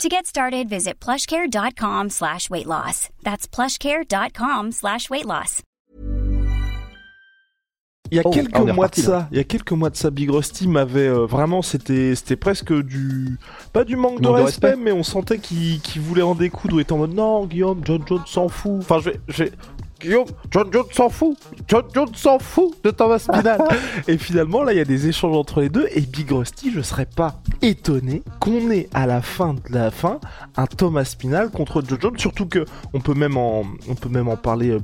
To get started, visit plushcare.com slash weight loss. That's plushcare.com slash weight loss. Il y a Oh, quelques ah, mois de ça, il y a quelques mois de ça, Big Rusty m'avait euh, vraiment, c'était, c'était presque du, pas du manque, de, Manque de respect, respect. mais on sentait qu'il, qu'il voulait en découdre, il était en mode non, Guillaume, John Jones s'en fout. Enfin, je vais, je vais- Guillaume, John Jones s'en fout, John Jones s'en fout de Thomas Spinal. et finalement, là, il y a des échanges entre les deux, et Big Rusty, je serais pas étonné qu'on ait à la fin de la fin un Thomas Spinal contre John Jones, surtout que on peut même en, parler euh,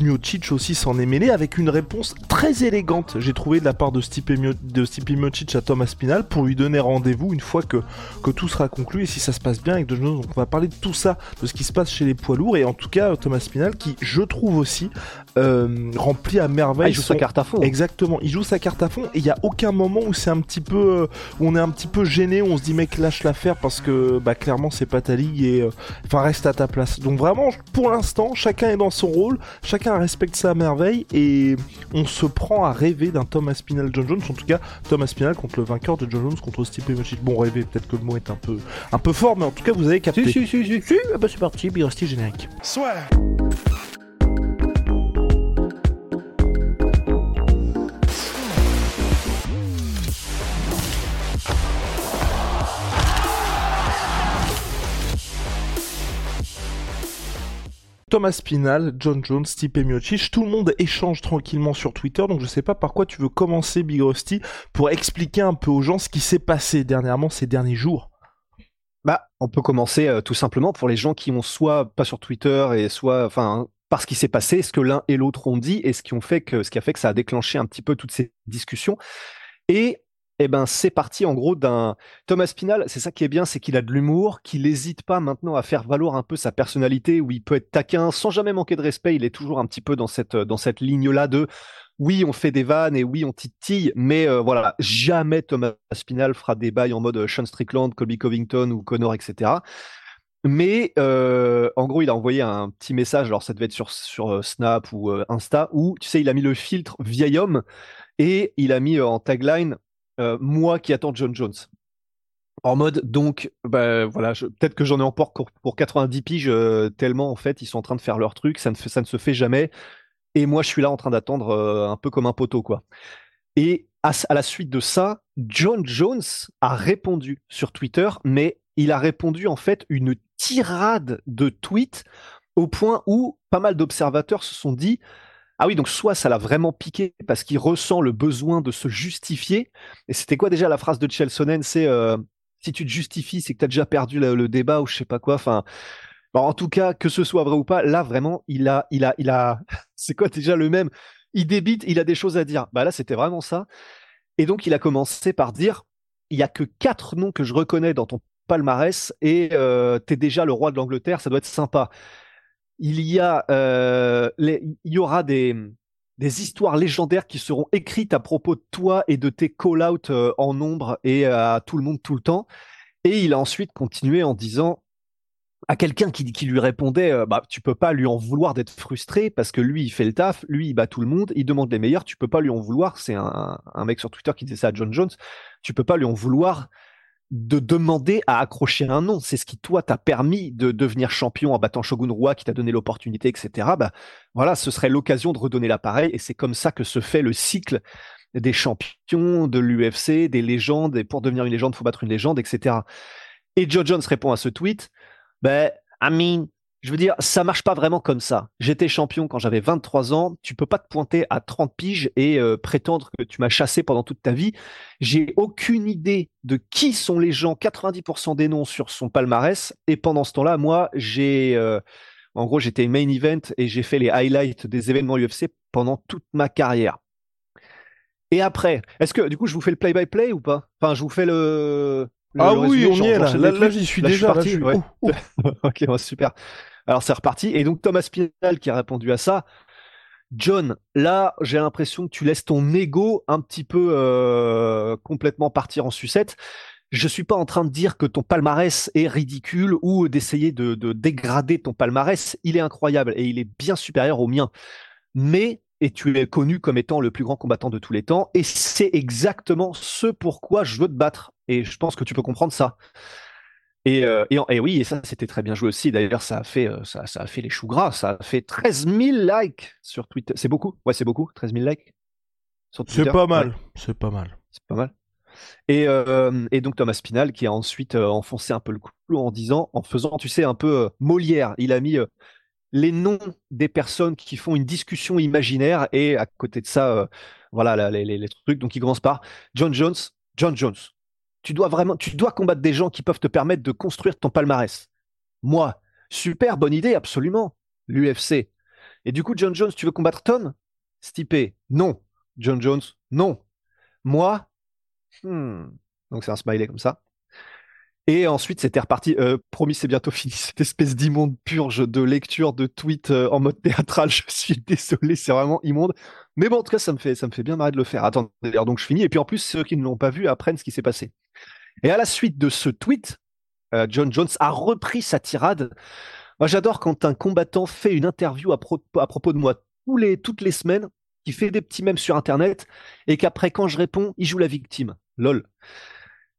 Miocic aussi s'en est mêlé avec une réponse très élégante, j'ai trouvé de la part de Stipe, Mio- de Stipe Miocic à Thomas Spinal pour lui donner rendez-vous une fois que, que tout sera conclu et si ça se passe bien avec Jones. Donc on va parler de tout ça, de ce qui se passe chez les poids lourds et en tout cas Thomas Spinal qui, je trouve aussi, euh, remplit à merveille Ah, il joue son- sa carte à fond. Exactement, il joue sa carte à fond et il y a aucun moment où c'est un petit peu euh, où on est un petit peu gêné, où on se dit mec lâche l'affaire parce que bah clairement c'est pas ta ligue et euh, enfin reste à ta place. Donc vraiment pour l'instant, chacun est dans son rôle, chacun respecte ça à merveille et on se prend à rêver d'un Thomas Spinal John Jones en tout cas Thomas Spinal contre le vainqueur de John Jones contre Stipe Miocic. Bon rêver, peut-être que le mot est un peu un peu fort mais en tout cas vous avez capté. Si, si, si, si. Si, ah bah c'est parti, Big Rusty générique. Thomas Spinal, John Jones, Stipe Miocic, tout le monde échange tranquillement sur Twitter, donc je sais pas par quoi tu veux commencer Big Rusty pour expliquer un peu aux gens ce qui s'est passé dernièrement ces derniers jours. Bah, on peut commencer euh, tout simplement pour les gens qui ont soit pas sur Twitter et soit, enfin, par ce qui s'est passé, ce que l'un et l'autre ont dit et ce qui ont fait que, ce qui a fait que ça a déclenché un petit peu toutes ces discussions. Et eh ben, c'est parti en gros d'un Thomas Spinal. C'est ça qui est bien, c'est qu'il a de l'humour, qu'il n'hésite pas maintenant à faire valoir un peu sa personnalité, où il peut être taquin sans jamais manquer de respect. Il est toujours un petit peu dans cette dans cette ligne-là de oui, on fait des vannes et oui, on titille, mais euh, voilà, jamais Thomas Spinal fera des bails en mode Sean Strickland, Colby Covington ou Connor, etc. Mais euh, en gros, il a envoyé un petit message, alors ça devait être sur, sur euh, Snap ou Insta, où tu sais, il a mis le filtre vieil homme et il a mis en tagline moi qui attends John Jones. En mode, donc, bah, voilà, peut-être que j'en ai encore pour, pour 90 piges, euh, tellement en fait, ils sont en train de faire leur truc, ça ne, ça ne se fait jamais. Et moi, je suis là en train d'attendre euh, un peu comme un poteau, quoi. Et à, à la suite de ça, John Jones a répondu sur Twitter, mais il a répondu en fait une tirade de tweets au point où pas mal d'observateurs se sont dit ah oui, donc soit ça l'a vraiment piqué parce qu'il ressent le besoin de se justifier. Et c'était quoi déjà la phrase de Chelsonen C'est euh, si tu te justifies, c'est que tu as déjà perdu le, débat ou je sais pas quoi. Enfin, bon, en tout cas, que ce soit vrai ou pas, là vraiment, il a, il a, il a. C'est quoi déjà le même? Il débite, il a des choses à dire. Bah là, c'était vraiment ça. Et donc, il a commencé par dire il y a que quatre noms que je reconnais dans ton palmarès et euh, t'es déjà le roi de l'Angleterre, ça doit être sympa il y a, euh, il y aura des, histoires légendaires qui seront écrites à propos de toi et de tes call-out euh, en nombre et à tout le monde tout le temps. Et il a ensuite continué en disant à quelqu'un qui, qui lui répondait, euh, bah, tu peux pas lui en vouloir d'être frustré parce que lui, il fait le taf, lui, il bat tout le monde, il demande les meilleurs, tu peux pas lui en vouloir. C'est un, un mec sur Twitter qui disait ça à John Jones. Tu peux pas lui en vouloir de demander à accrocher un nom. C'est ce qui, toi, t'a permis de devenir champion en battant Shogun Roi, qui t'a donné l'opportunité, etc. Bah, voilà, ce serait l'occasion de redonner l'appareil, et c'est comme ça que se fait le cycle des champions, de l'UFC, des légendes, et pour devenir une légende, faut battre une légende, etc. Et Joe Jones répond à ce tweet, ben, I mean, je veux dire, ça marche pas vraiment comme ça. J'étais champion quand j'avais 23 ans. Tu peux pas te pointer à 30 piges et euh, prétendre que tu m'as chassé pendant toute ta vie. J'ai aucune idée de qui sont les gens, 90% des noms sur son palmarès. Et pendant ce temps-là, moi, j'ai, euh, en gros, j'étais main event et j'ai fait les highlights des événements UFC pendant toute ma carrière. Et après, est-ce que, du coup, je vous fais le play-by-play ou pas? Enfin, je vous fais le. Le- ah le oui, on y est là. Là, là, j'y suis Là, déjà. parti, ouais. oh, oh. ok, ouais, super. Alors c'est reparti. Et donc Thomas Pinal qui a répondu à ça. John, là, j'ai l'impression que tu laisses ton ego un petit peu euh, complètement partir en sucette. Je suis pas en train de dire que ton palmarès est ridicule ou d'essayer de, de dégrader ton palmarès. Il est incroyable et il est bien supérieur au mien. Mais et tu es connu comme étant le plus grand combattant de tous les temps, et c'est exactement ce pourquoi je veux te battre. Et je pense que tu peux comprendre ça. Et, euh, et, oui, et ça c'était très bien joué aussi. D'ailleurs, ça a fait euh, ça, ça, a fait les choux gras. Ça a fait 13 000 likes sur Twitter. C'est beaucoup. Ouais, c'est beaucoup. 13 000 likes. C'est pas mal. C'est pas mal. C'est pas mal. Et, euh, et, donc Thomas Spinal qui a ensuite enfoncé un peu le clou en disant, en faisant, tu sais, un peu Molière. Il a mis les noms des personnes qui font une discussion imaginaire et à côté de ça, voilà les, les, trucs. Donc il commence par John Jones. John Jones, tu dois vraiment, tu dois combattre des gens qui peuvent te permettre de construire ton palmarès. Moi, super bonne idée, absolument. L'UFC. Et du coup, John Jones, tu veux combattre Tom? Stipe, non. John Jones, non. Moi, hmm. donc c'est un smiley comme ça. Et ensuite, c'était reparti. Euh, promis, c'est bientôt fini. Cette espèce d'immonde purge de lecture de tweets euh, en mode théâtral. Je suis désolé, c'est vraiment immonde. Mais bon, en tout cas, ça me fait, ça me fait bien marrer de le faire. Attendez, donc je finis. Et puis en plus, ceux qui ne l'ont pas vu apprennent ce qui s'est passé. Et à la suite de ce tweet, euh, John Jones a repris sa tirade. Moi, j'adore quand un combattant fait une interview à, propos de moi toutes les semaines, qui fait des petits mèmes sur Internet, et qu'après, quand je réponds, il joue la victime. Lol.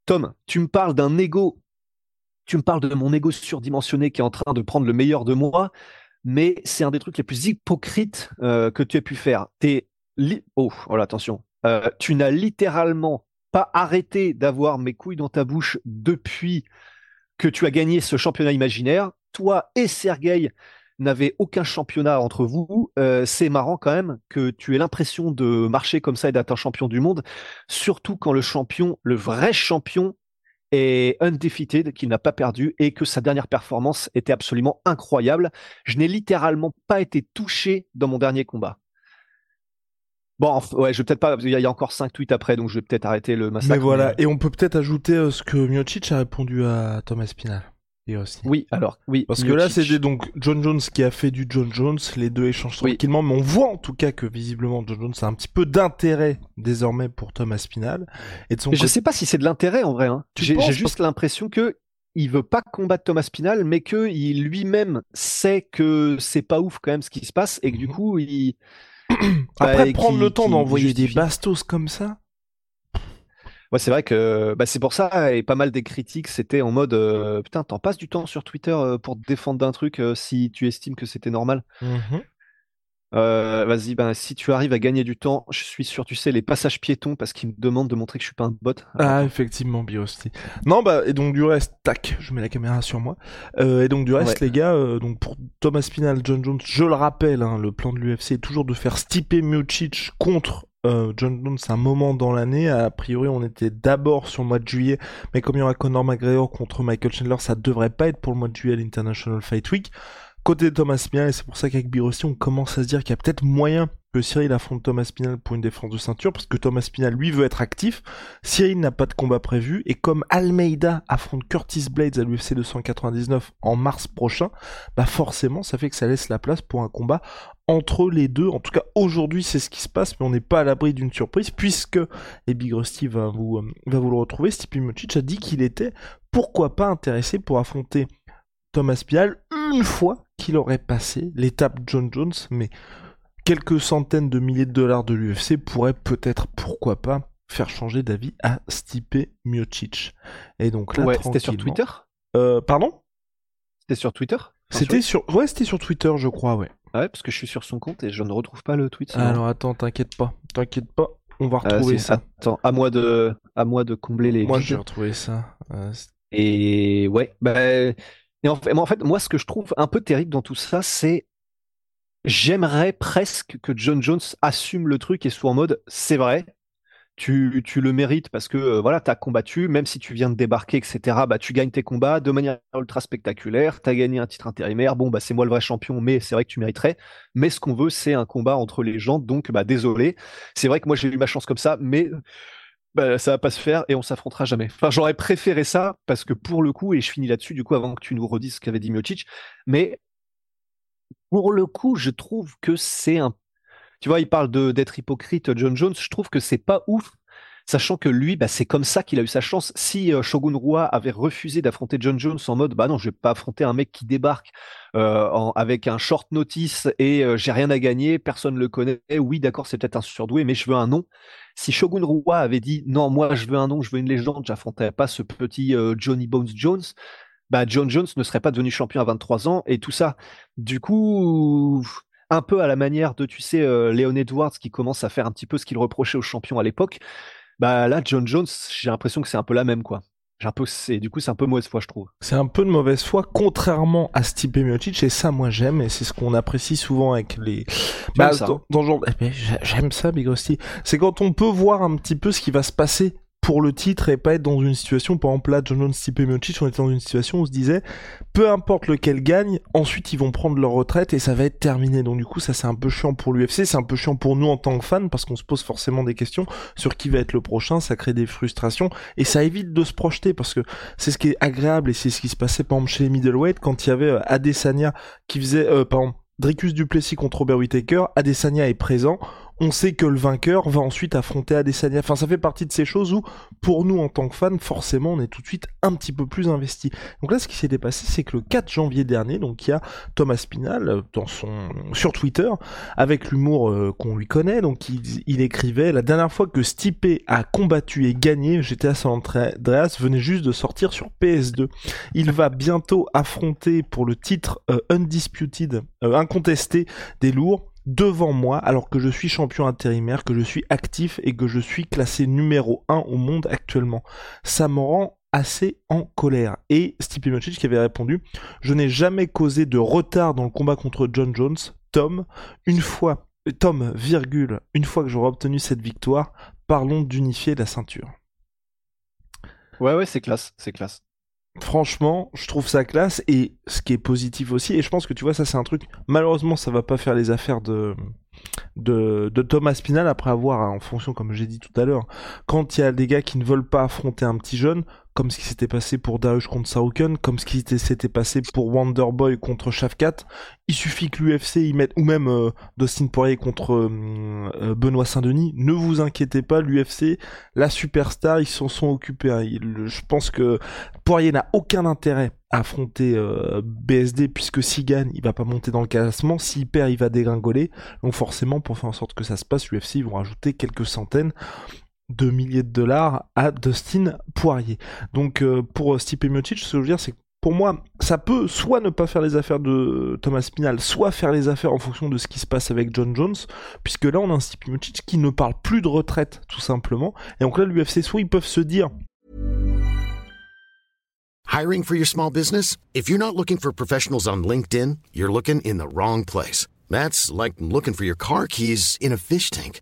Tom, tu me parles d'un ego, tu me parles de mon ego surdimensionné qui est en train de prendre le meilleur de moi, mais c'est un des trucs les plus hypocrites euh, que tu aies pu faire. T'es oh, voilà, attention. Euh, tu n'as littéralement pas arrêté d'avoir mes couilles dans ta bouche depuis que tu as gagné ce championnat imaginaire. Toi et Sergei n'avez aucun championnat entre vous. Euh, c'est marrant quand même que tu aies l'impression de marcher comme ça et d'être un champion du monde, surtout quand le champion, le vrai champion, est undefeated, qu'il n'a pas perdu et que sa dernière performance était absolument incroyable. Je n'ai littéralement pas été touché dans mon dernier combat. Bon, ouais, je vais peut-être pas. Il y, a encore cinq tweets après, donc je vais peut-être arrêter le massacre. Mais voilà, et on peut peut-être ajouter euh, ce que Miocic a répondu à Thomas. Aussi. Oui, alors, oui. Parce que là, c'était donc John Jones qui a fait du John Jones. Les deux échangent tranquillement, mais on voit en tout cas que visiblement John Jones a un petit peu d'intérêt désormais pour Thomas Spinal. Et de son Je sais pas si c'est de l'intérêt en vrai. Hein. J'ai juste l'impression que il veut pas combattre Thomas Spinal, mais que il lui-même sait que c'est pas ouf quand même ce qui se passe et que du mhm. coup il après bah, prendre le temps d'envoyer des bastos comme ça. Ouais, c'est vrai que bah, c'est pour ça, et pas mal des critiques, c'était en mode euh, putain, t'en passes du temps sur Twitter euh, pour te défendre d'un truc euh, si tu estimes que c'était normal. Mmh vas-y, ben si tu arrives à gagner du temps, je suis sûr, tu sais, les passages piétons parce qu'ils me demandent de montrer que je suis pas un bot. ah, effectivement, Biosti. Non, bah, et donc du reste, tac, je mets la caméra sur moi. et donc du reste, les gars, donc pour Thomas Spinal, John Jones, je le rappelle, hein, le plan de l'UFC est toujours de faire Stipe Miocic contre euh, John Jones un moment dans l'année. A priori, on était d'abord sur le mois de juillet, mais comme il y aura Conor McGregor contre Michael Chandler, ça devrait pas être pour le mois de juillet à l'International Fight Week. Côté Thomas Pinal, et c'est pour ça qu'avec Birossi, on commence à se dire qu'il y a peut-être moyen que Cyril affronte Thomas Pinal pour une défense de ceinture, parce que Thomas Pinal, lui, veut être actif. Cyril n'a pas de combat prévu, et comme Almeida affronte Curtis Blades à l'UFC 299 en mars prochain, bah forcément, ça fait que ça laisse la place pour un combat entre les deux. En tout cas, aujourd'hui, c'est ce qui se passe, mais on n'est pas à l'abri d'une surprise, puisque, et Big Rusty va vous, euh, va vous le retrouver, Stipe Miocic a dit qu'il était, pourquoi pas, intéressé pour affronter Thomas Pial une fois qu'il aurait passé l'étape John Jones, mais quelques centaines de milliers de dollars de l'UFC pourraient peut-être, pourquoi pas, faire changer d'avis à Stipe Miocic. Et donc là, ouais, c'était sur Twitter? Euh, Pardon? C'était sur Twitter? C'était sur... Ouais, c'était sur Twitter, je crois, ouais. Ah ouais, parce que je suis sur son compte et je ne retrouve pas le tweet. Alors attends, t'inquiète pas, t'inquiète pas, on va ah, retrouver ça. Attends, à moi de, à moi de combler les. Moi, j'ai retrouvé ça. Euh, et ouais, bah, et en fait, moi, ce que je trouve un peu terrible dans tout ça, c'est j'aimerais presque que John Jones assume le truc et soit en mode c'est vrai, tu, tu le mérites parce que euh, voilà, tu as combattu, même si tu viens de débarquer, etc. Bah, tu gagnes tes combats de manière ultra spectaculaire, tu as gagné un titre intérimaire. Bon, bah, c'est moi le vrai champion, mais c'est vrai que tu mériterais. Mais ce qu'on veut, c'est un combat entre les gens, donc bah, désolé. C'est vrai que moi j'ai eu ma chance comme ça, mais bah, ça va pas se faire et on s'affrontera jamais. Enfin, j'aurais préféré ça parce que pour le coup, et je finis là-dessus du coup avant que tu nous redises ce qu'avait dit Miocic, mais pour le coup, je trouve que c'est un. Tu vois, il parle de d'être hypocrite, John Jones. Je trouve que c'est pas ouf, sachant que lui, bah, c'est comme ça qu'il a eu sa chance. Si euh, Shogun Rua avait refusé d'affronter John Jones en mode, bah non, je vais pas affronter un mec qui débarque euh, avec un short notice et euh, j'ai rien à gagner, personne le connaît. Oui, d'accord, c'est peut-être un surdoué, mais je veux un nom. Si Shogun Rua avait dit, non, moi, je veux un nom, je veux une légende, j'affronterai pas ce petit Johnny Bones Jones bah, John Jones ne serait pas devenu champion à 23 ans et tout ça. Du coup, un peu à la manière de, tu sais, Léon Edwards qui commence à faire un petit peu ce qu'il reprochait aux champions à l'époque. Bah là, John Jones, j'ai l'impression que c'est un peu la même, quoi. J'ai un peu, c'est, du coup, c'est un peu mauvaise foi, je trouve. C'est un peu de mauvaise foi, contrairement à Stipe Miocic, et ça, moi, j'aime, et c'est ce qu'on apprécie souvent avec les, bah, dans, dans, genre, eh ben, j'aime ça, Big Rusty. C'est quand on peut voir un petit peu ce qui va se passer pour le titre et pas être dans une situation, par exemple là, John Jones, Stipe Miocic, on était dans une situation où on se disait, peu importe lequel gagne, ensuite ils vont prendre leur retraite et ça va être terminé. Donc du coup, ça c'est un peu chiant pour l'UFC, c'est un peu chiant pour nous en tant que fans parce qu'on se pose forcément des questions sur qui va être le prochain, ça crée des frustrations et ça évite de se projeter parce que c'est ce qui est agréable et c'est ce qui se passait par exemple chez les middleweight quand il y avait euh, Adesanya qui faisait, euh, pardon, Dricus Duplessis contre Robert Whittaker, Adesanya est présent, on sait que le vainqueur va ensuite affronter Adesanya. Enfin, ça fait partie de ces choses où, pour nous en tant que fans, forcément, on est tout de suite un petit peu plus investi. Donc là, ce qui s'est passé, c'est que le 4 janvier dernier, donc il y a Thomas Spinal euh, dans son sur Twitter, avec l'humour euh, qu'on lui connaît, donc il, écrivait la dernière fois que Stipe a combattu et gagné, GTA San Andreas venait juste de sortir sur PS2. Il va bientôt affronter pour le titre euh, undisputed, incontesté des lourds devant moi alors que je suis champion intérimaire, que je suis actif et que je suis classé numéro 1 au monde actuellement. Ça me rend assez en colère. Et Stipe Miocic qui avait répondu Je n'ai jamais causé de retard dans le combat contre John Jones. Tom, une fois, Tom, virgule, une fois que j'aurai obtenu cette victoire, parlons d'unifier la ceinture. Ouais, ouais, c'est classe, c'est classe franchement, je trouve ça classe et ce qui est positif aussi, et je pense que tu vois, ça c'est un truc, malheureusement, ça va pas faire les affaires de, de, de Thomas Spinal après avoir, en fonction, comme j'ai dit tout à l'heure, quand il y a des gars qui ne veulent pas affronter un petit jeune, comme ce qui s'était passé pour Darius contre Sauken, comme ce qui s'était passé pour Wonderboy contre Shafkat. Il suffit que l'UFC y mette, ou même euh, Dustin Poirier contre euh, euh, Benoît Saint-Denis. Ne vous inquiétez pas, l'UFC, la superstar, ils s'en sont occupés. Hein. je pense que Poirier n'a aucun intérêt à affronter BSD puisque s'il gagne, il va pas monter dans le classement. S'il perd, il va dégringoler. Donc forcément, pour faire en sorte que ça se passe, l'UFC ils vont rajouter quelques centaines de milliers de dollars à Dustin Poirier. Donc euh, pour euh, Stipe Miocic, ce que je veux dire, c'est que pour moi, ça peut soit ne pas faire les affaires de Thomas Spinal, soit faire les affaires en fonction de ce qui se passe avec John Jones, puisque là on a un Stipe Miocic qui ne parle plus de retraite, tout simplement. Et donc là, l'UFC, soit ils peuvent se dire... Hiring for your small business? If you're not looking for professionals on LinkedIn, you're looking in the wrong place. That's like looking for your car keys in a fish tank.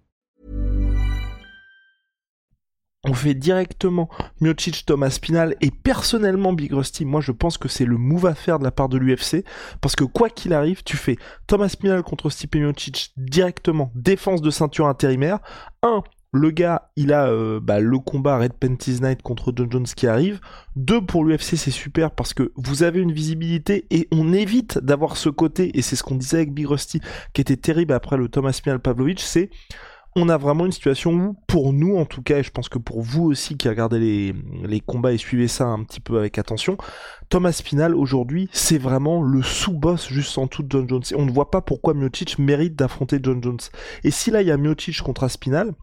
On fait directement Miocic, Thomas Spinal et personnellement Big Rusty, moi je pense que c'est le move à faire de la part de l'UFC parce que quoi qu'il arrive, tu fais Thomas Spinal contre Stipe Miocic directement, défense de ceinture intérimaire. Un, le gars, il a euh, bah, le combat Red Panties Night contre John Jones qui arrive. Deux, pour l'UFC, c'est super parce que vous avez une visibilité et on évite d'avoir ce côté, et c'est ce qu'on disait avec Big Rusty, qui était terrible après le Thomas Spinal Pavlovich, c'est on a vraiment une situation où, pour nous en tout cas, et je pense que pour vous aussi qui regardez les, les combats et suivez ça un petit peu avec attention, Thomas Spinal aujourd'hui, c'est vraiment le sous-boss juste en tout de John Jones. Et on ne voit pas pourquoi Miocic mérite d'affronter John Jones. Et si là il y a Miocic contre Aspinal,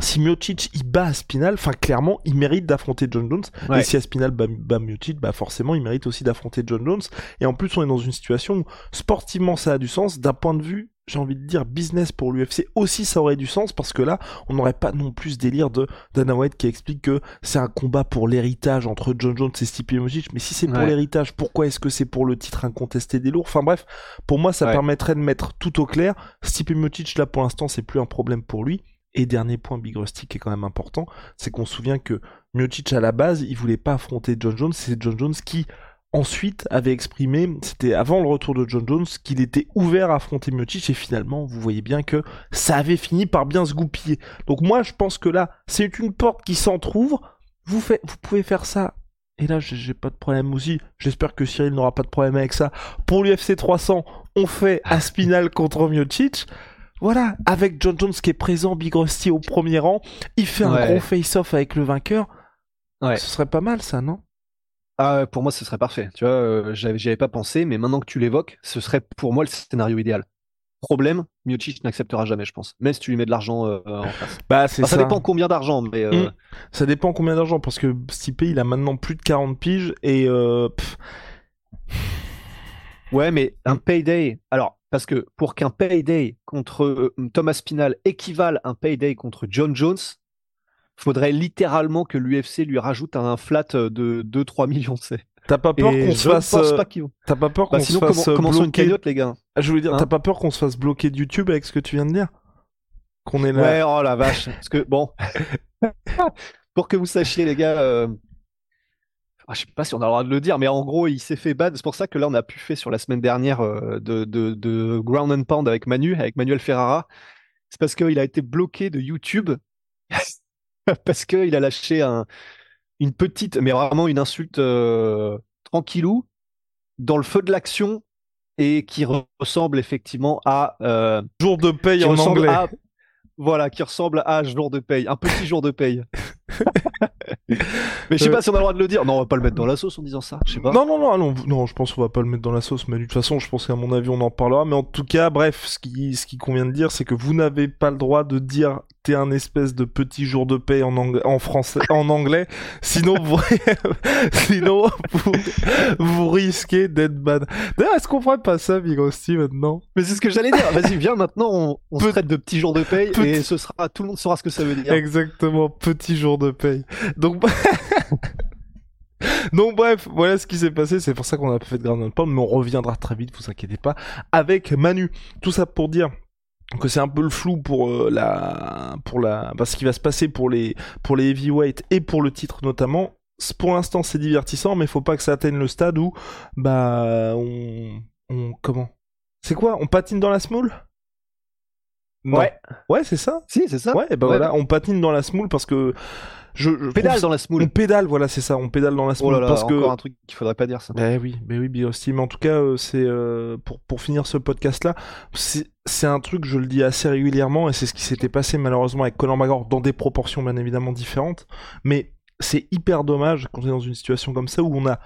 si Miocic il bat Aspinal, enfin clairement il mérite d'affronter John Jones. Et si Aspinal bat, bat Miocic, bah forcément il mérite aussi d'affronter John Jones. Et en plus on est dans une situation où sportivement ça a du sens, d'un point de vue j'ai envie de dire business pour l'UFC aussi ça aurait du sens parce que là on n'aurait pas non plus ce délire de Dana White qui explique que c'est un combat pour l'héritage entre John Jones et Stipe Miocic. Mais si c'est pour l'héritage pourquoi est-ce que c'est pour le titre incontesté des lourds? Enfin bref pour moi ça permettrait de mettre tout au clair. Stipe Miocic là pour l'instant c'est plus un problème pour lui. Et dernier point Big Rusty qui est quand même important, c'est qu'on se souvient que Miocic à la base, il voulait pas affronter John Jones, c'est John Jones qui ensuite avait exprimé, c'était avant le retour de John Jones, qu'il était ouvert à affronter Miocic et finalement, vous voyez bien que ça avait fini par bien se goupiller. Donc moi, je pense que là, c'est une porte qui s'entrouvre. Vous, faites, vous pouvez faire ça. Et là, j'ai pas de problème aussi. J'espère que Cyril n'aura pas de problème avec ça. Pour l'UFC 300, on fait Aspinal contre Miocic. Voilà, avec John Jones qui est présent, Big Rusty au premier rang, il fait un gros face-off avec le vainqueur. Ouais. Ce serait pas mal ça, non? Ah, pour moi, ce serait parfait. Tu vois, euh, j'y avais pas pensé, mais maintenant que tu l'évoques, ce serait pour moi le scénario idéal. Problème, Miocic n'acceptera jamais, je pense. Même si tu lui mets de l'argent euh, en face. Bah, c'est ça. dépend combien d'argent, mais. Euh, mmh. Ça dépend combien d'argent, parce que Stipe, il a maintenant plus de 40 piges et. Ouais, mais un payday. Alors, parce que pour qu'un payday contre Thomas Spinal équivale à un payday contre John Jones, faudrait littéralement que l'UFC lui rajoute un flat de 2-3 millions, c'est. T'as pas peur qu'on se fasse. T'as pas peur qu'on se fasse bloquer. les gars? Ah, je voulais dire, t'as hein? pas peur qu'on se fasse bloquer de YouTube avec ce que tu viens de dire? Qu'on est là. Ouais, oh la vache. Parce que bon, pour que vous sachiez, les gars. Euh... Ah, je sais pas si on a le droit de le dire, mais en gros, il s'est fait bad. C'est pour ça que là, on a pu faire sur la semaine dernière euh, de, de, de, Ground and Pound avec Manu, avec Manuel Ferrara. C'est parce qu'il a été bloqué de YouTube parce qu'il a lâché un, une petite, mais vraiment une insulte euh, tranquillou dans le feu de l'action et qui ressemble effectivement à euh, jour de paye en anglais. voilà, qui ressemble à jour de paye, un petit jour de paye. mais je sais pas si on a le droit de le dire. Non, on va pas le mettre dans la sauce en disant ça. Je sais pas. Non, non, non, non, non, je pense qu'on va pas le mettre dans la sauce. Mais de toute façon, je pense qu'à mon avis, on en parlera. Mais en tout cas, bref, ce qui, ce qui convient de dire, c'est que vous n'avez pas le droit de dire t'es un espèce de petit jour de paix en, anglais, en français, en anglais. Sinon, vous, sinon, vous, risquez d'être bad. D'ailleurs, est-ce qu'on ferait pas ça, Big maintenant? Mais c'est ce que j'allais dire. Vas-y, viens maintenant, on, on se traite de petit jour de paix et ce sera, tout le monde saura ce que ça veut dire. Exactement, petit jour de paix. Donc, Donc bref, voilà ce qui s'est passé, c'est pour ça qu'on a pas fait de Grand Pound, mais on reviendra très vite, vous inquiétez pas, avec Manu. Tout ça pour dire que c'est un peu le flou pour euh, la pour la parce qu'il va se passer pour les pour les heavyweight et pour le titre notamment. Pour l'instant c'est divertissant mais faut pas que ça atteigne le stade où bah on, on comment? C'est quoi? On patine dans la ouais ouais c'est ça si c'est ça ouais bah voilà on patine dans la smoule parce que je, pédale dans la smoule. On pédale, voilà, c'est ça. On pédale dans la smoule. Oh là parce encore un truc qu'il faudrait pas dire ça. Ben oui, ben oui, aussi. Mais en tout cas, euh, c'est euh, pour pour finir ce podcast là, c'est un truc, je le dis assez régulièrement, et c'est ce qui s'était passé malheureusement avec Conor McGregor dans des proportions bien évidemment différentes. Mais c'est hyper dommage quand on est dans une situation comme ça où on a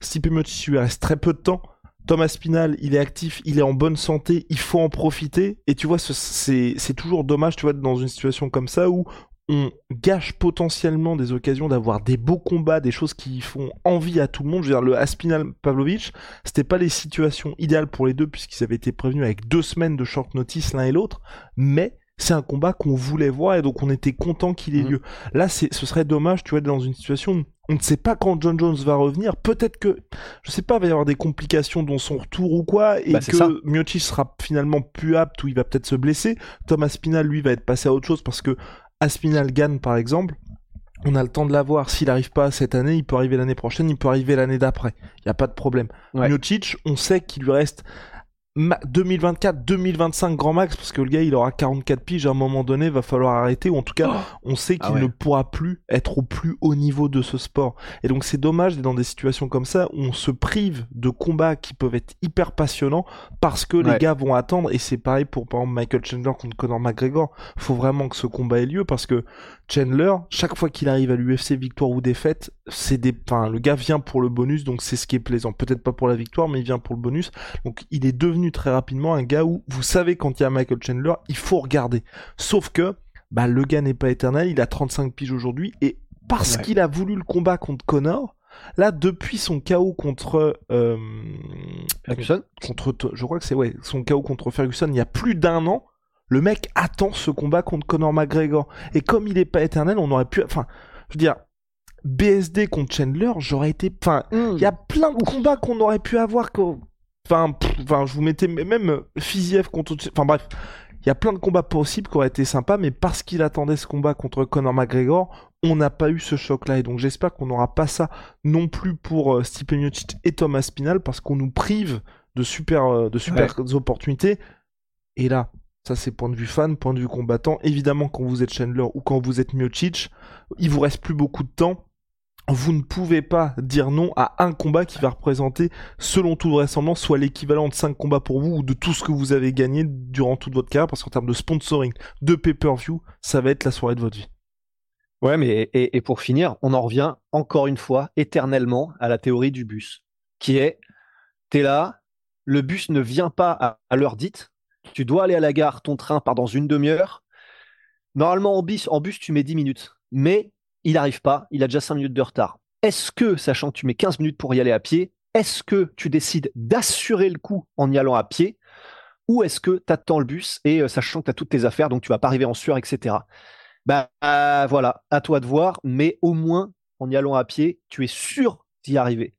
Stipe Miocic, il reste très peu de temps. Thomas Spinal, il est actif, il est en bonne santé, il faut en profiter. Et tu vois, c'est toujours dommage, tu vois, dans une situation comme ça où on gâche potentiellement des occasions d'avoir des beaux combats, des choses qui font envie à tout le monde. Je veux dire, le Aspinal Pavlovich, c'était pas les situations idéales pour les deux puisqu'ils avaient été prévenus avec deux semaines de short notice l'un et l'autre, mais c'est un combat qu'on voulait voir et donc on était content qu'il ait mhm. lieu. Là, ce serait dommage, tu vois, dans une situation où on ne sait pas quand John Jones va revenir. Peut-être que, je sais pas, il va y avoir des complications dans son retour ou quoi, et bah, que Miocic sera finalement plus apte ou il va peut-être se blesser. Thomas Spinal, lui, va être passé à autre chose parce que Aspinal Gan, par exemple, on a le temps de l'avoir. S'il n'arrive pas cette année, il peut arriver l'année prochaine, il peut arriver l'année d'après. Il n'y a pas de problème. Ouais. on sait qu'il lui reste 2024, 2025 grand max parce que le gars il aura 44 piges à un moment donné va falloir arrêter ou en tout cas oh. on sait ah qu'il ne pourra plus être au plus haut niveau de ce sport. Et donc c'est dommage d'être dans des situations comme ça où on se prive de combats qui peuvent être hyper passionnants parce que les gars vont attendre. Et c'est pareil pour par exemple Michael Chandler contre Conor McGregor. Faut vraiment que ce combat ait lieu parce que Chandler chaque fois qu'il arrive à l'UFC victoire ou défaite c'est des enfin le gars vient pour le bonus donc c'est ce qui est plaisant. Peut-être pas pour la victoire mais il vient pour le bonus. Donc il est devenu très rapidement un gars où vous savez quand il y a Michael Chandler, il faut regarder. Sauf que bah, le gars n'est pas éternel, il a 35 piges aujourd'hui et parce qu'il a voulu le combat contre Connor, là depuis son chaos contre euh, Ferguson, contre je crois que c'est ouais son chaos contre Ferguson il y a plus d'un an, le mec attend ce combat contre Conor McGregor et comme il est pas éternel, on aurait pu, enfin, je veux dire. BSD contre Chandler, j'aurais été. Enfin, il y a plein de combats qu'on aurait pu avoir Enfin, enfin, je vous mettais même Fiziev contre. Enfin bref, Il y a plein de combats possibles qui auraient été sympas, mais parce qu'il attendait ce combat contre Conor McGregor, on n'a pas eu ce choc-là. Et donc j'espère qu'on n'aura pas ça non plus pour euh, Stipe Miocic et Thomas Spinal, parce qu'on nous prive de super, euh, de super opportunités. Et là, ça c'est point de vue fan, point de vue combattant. Évidemment, quand vous êtes Chandler ou quand vous êtes Miocic, il vous reste plus beaucoup de temps vous ne pouvez pas dire non à un combat qui va représenter, selon toute vraisemblance, soit l'équivalent de 5 combats pour vous ou de tout ce que vous avez gagné durant toute votre carrière, parce qu'en termes de sponsoring, de pay-per-view, ça va être la soirée de votre vie. Ouais, mais et, pour finir, on en revient encore une fois éternellement à la théorie du bus, qui est, t'es là, le bus ne vient pas à, à l'heure dite, tu dois aller à la gare, ton train part dans une demi-heure. Normalement, en bus, en tu mets 10 minutes. Mais il n'arrive pas, il a déjà 5 minutes de retard. Est-ce que, sachant que tu mets 15 minutes pour y aller à pied, est-ce que tu décides d'assurer le coup en y allant à pied ou est-ce que tu attends le bus et euh, sachant que tu as toutes tes affaires, donc tu vas pas arriver en sueur, etc. Bah voilà, à toi de voir, mais au moins en y allant à pied, tu es sûr d'y arriver.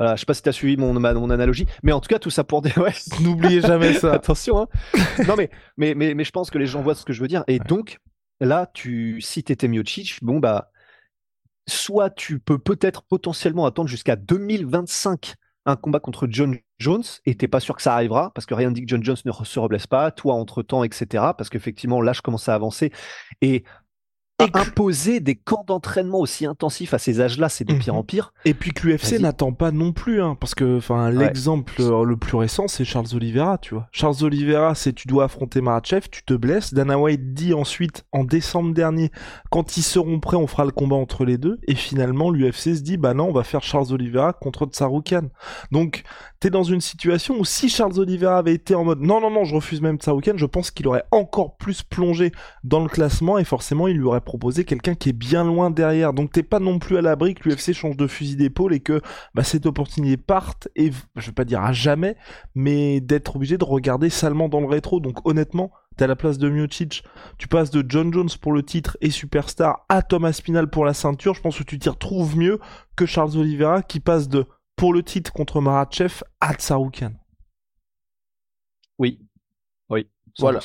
Voilà, je sais pas si tu as suivi mon, mon analogie, mais en tout cas, tout ça pour dire. Ouais, N'oubliez jamais ça. Attention. Hein. non, mais, mais, mais, mais, je pense que les gens voient ce que je veux dire. Et donc, Là, tu, si tu étais Miocic, bon, bah, soit tu peux peut-être potentiellement attendre jusqu'à 2025 un combat contre John Jones et t'es pas sûr que ça arrivera parce que rien ne dit que John Jones ne se reblesse pas, toi entre temps, etc. Parce qu'effectivement, l'âge commence à avancer et imposer des camps d'entraînement aussi intensifs à ces âges-là, c'est de pire en mhm. pire. Et puis que l'UFC n'attend pas non plus, hein, parce que enfin l'exemple euh, le plus récent, c'est Charles Oliveira, tu vois. Charles Oliveira, c'est tu dois affronter Marachev, tu te blesses. Dana White dit ensuite, en décembre dernier, quand ils seront prêts, on fera le combat entre les deux. Et finalement, l'UFC se dit, bah non, on va faire Charles Oliveira contre Tsaroukan. Donc, t'es dans une situation où si Charles Oliveira avait été en mode, non, non, non, je refuse même Tsaroukan, je pense qu'il aurait encore plus plongé dans le classement et forcément, il lui aurait proposer quelqu'un qui est bien loin derrière. Donc t'es pas non plus à l'abri que l'UFC change de fusil d'épaule et que bah, cette opportunité parte et je vais pas dire à jamais, mais d'être obligé de regarder salement dans le rétro. Donc honnêtement, t'es à la place de Miocic, tu passes de John Jones pour le titre et superstar à Thomas Spinal pour la ceinture. Je pense que tu t'y retrouves mieux que Charles Oliveira qui passe de pour le titre contre Maratchev à Tsaroukan. Oui, oui, 100%. voilà.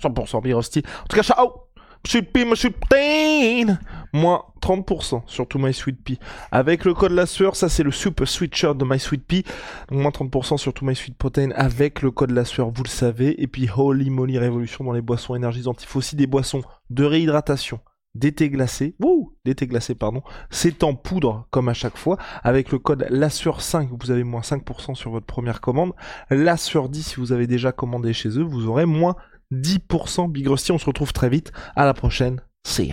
100% Birosti. En tout cas, ciao Sweet Pea, Sweet Protein Moins 30% sur tout My Sweet. Avec le code la sueur, ça c'est le super sweet shirt de My Sweet. Donc moins 30% sur tout My Sweet avec le code la sueur, vous le savez. Et puis Holy Moly Révolution dans les boissons énergisantes. Il faut aussi des boissons de réhydratation d'été glacé, wouh, d'été glacé pardon, c'est en poudre comme à chaque fois, avec le code LASSUR 5 vous avez moins 5% sur votre première commande, LASSUR 10 si vous avez déjà commandé chez eux, vous aurez moins 10% Big Rusty. On se retrouve très vite. À la prochaine. See.